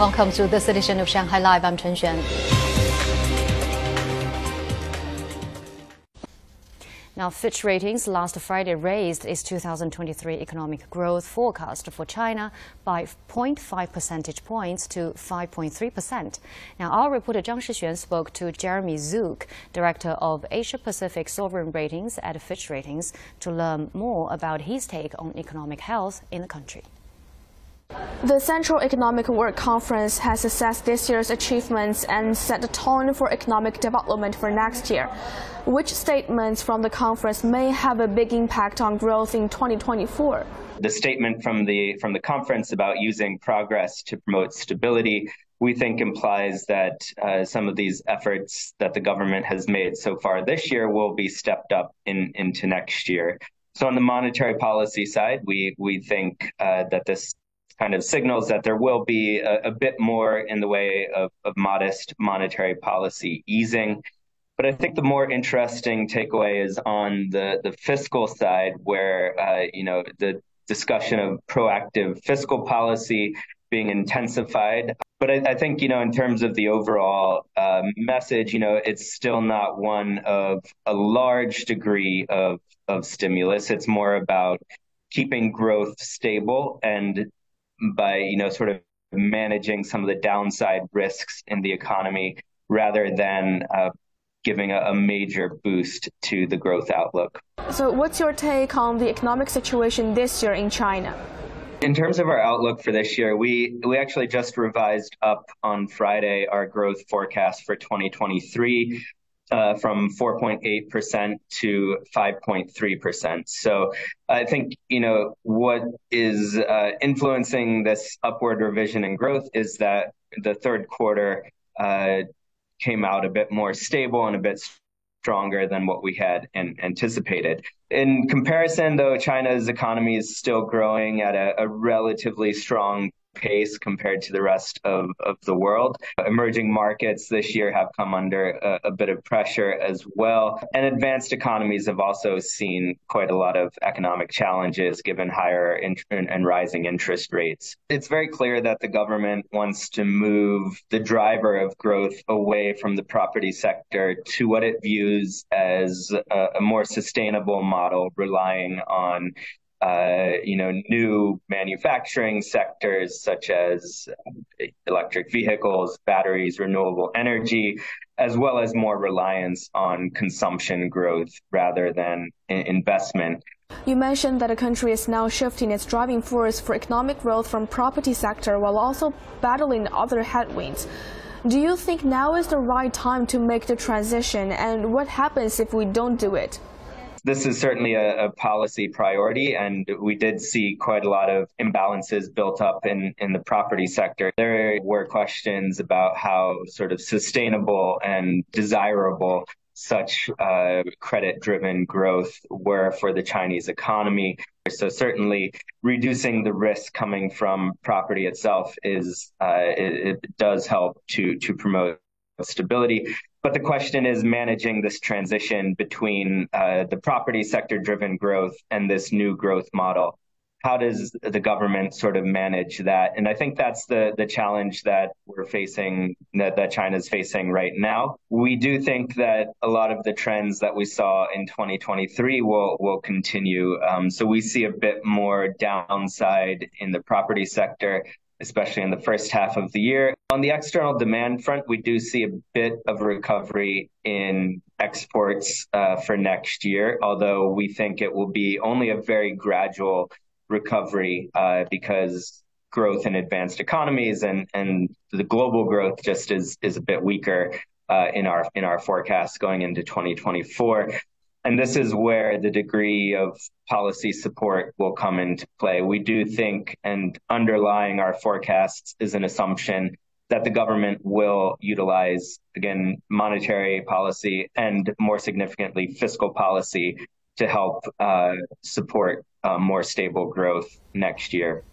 Welcome to this edition of Shanghai Live. I'm Chen Xuan. Now, Fitch Ratings last Friday raised its 2023 economic growth forecast for China by 0.5 percentage points to 5.3%. Now, our reporter Zhang Shixuan spoke to Jeremy Zook, director of Asia Pacific Sovereign Ratings at Fitch Ratings, to learn more about his take on economic health in the country. The Central Economic Work Conference has assessed this year's achievements and set the tone for economic development for next year. Which statements from the conference may have a big impact on growth in 2024? The statement from the from the conference about using progress to promote stability we think implies that uh, some of these efforts that the government has made so far this year will be stepped up in, into next year. So on the monetary policy side, we we think uh, that this kind of signals that there will be a, a bit more in the way of, of, modest monetary policy easing. But I think the more interesting takeaway is on the, the fiscal side, where uh, you know the discussion of proactive fiscal policy being intensified. But I, I think you know in terms of the overall um, message, you know it's still not one of a large degree of of stimulus. It's more about keeping growth stable and by you know sort of managing some of the downside risks in the economy rather than uh, giving a, a, major boost to the growth outlook. So, what's your take on the economic situation this year in China? In terms of our outlook for this year, we we actually just revised up on Friday our growth forecast for 2023 uh, from 4.8% to 5.3%. So I think, you know, what is uh, influencing this upward revision in growth is that the third quarter uh, came out a bit more stable and a bit stronger than what we had an- anticipated. In comparison, though, China's economy is still growing at a, a relatively strong pace compared to the rest of, of the world. Emerging markets this year have come under a, a, bit of pressure as well. And advanced economies have also seen quite a lot of economic challenges given higher and rising interest rates. It's very clear that the government wants to move the driver of growth away from the property sector to what it views as a, a more sustainable model relying on uh, you know, new manufacturing sectors such as electric vehicles, batteries, renewable energy, as well as more reliance on consumption growth rather than investment. You mentioned that the country is now shifting its driving force for economic growth from property sector while also battling other headwinds. Do you think now is the right time to make the transition and what happens if we don't do it? This is certainly a, a, policy priority, and we did see quite a lot of imbalances built up in, in the property sector. There were questions about how sort of sustainable and desirable such uh, credit driven growth were for the Chinese economy. So certainly reducing the risk coming from property itself is uh, it, it, does help to to promote stability. But the question is managing this transition between uh, the property sector driven growth and this new growth model. How does the government sort of manage that? And I think that's the the challenge that we're facing, that, that China's facing right now. We do think that a lot of the trends that we saw in 2023 will will continue. Um, so we see a bit more downside in the property sector especially in the first half of the year. On the external demand front, we do see a bit of recovery in exports uh, for next year, although we think it will be only a very gradual recovery uh, because growth in advanced economies and, the global growth just is, is a bit weaker uh, in our in our forecast going into 2024. And this is where the degree of policy support will come into play. We do think, and underlying our forecasts is an assumption that the government will utilize, again, monetary policy and more significantly, fiscal policy to help uh, support uh, more stable growth next year.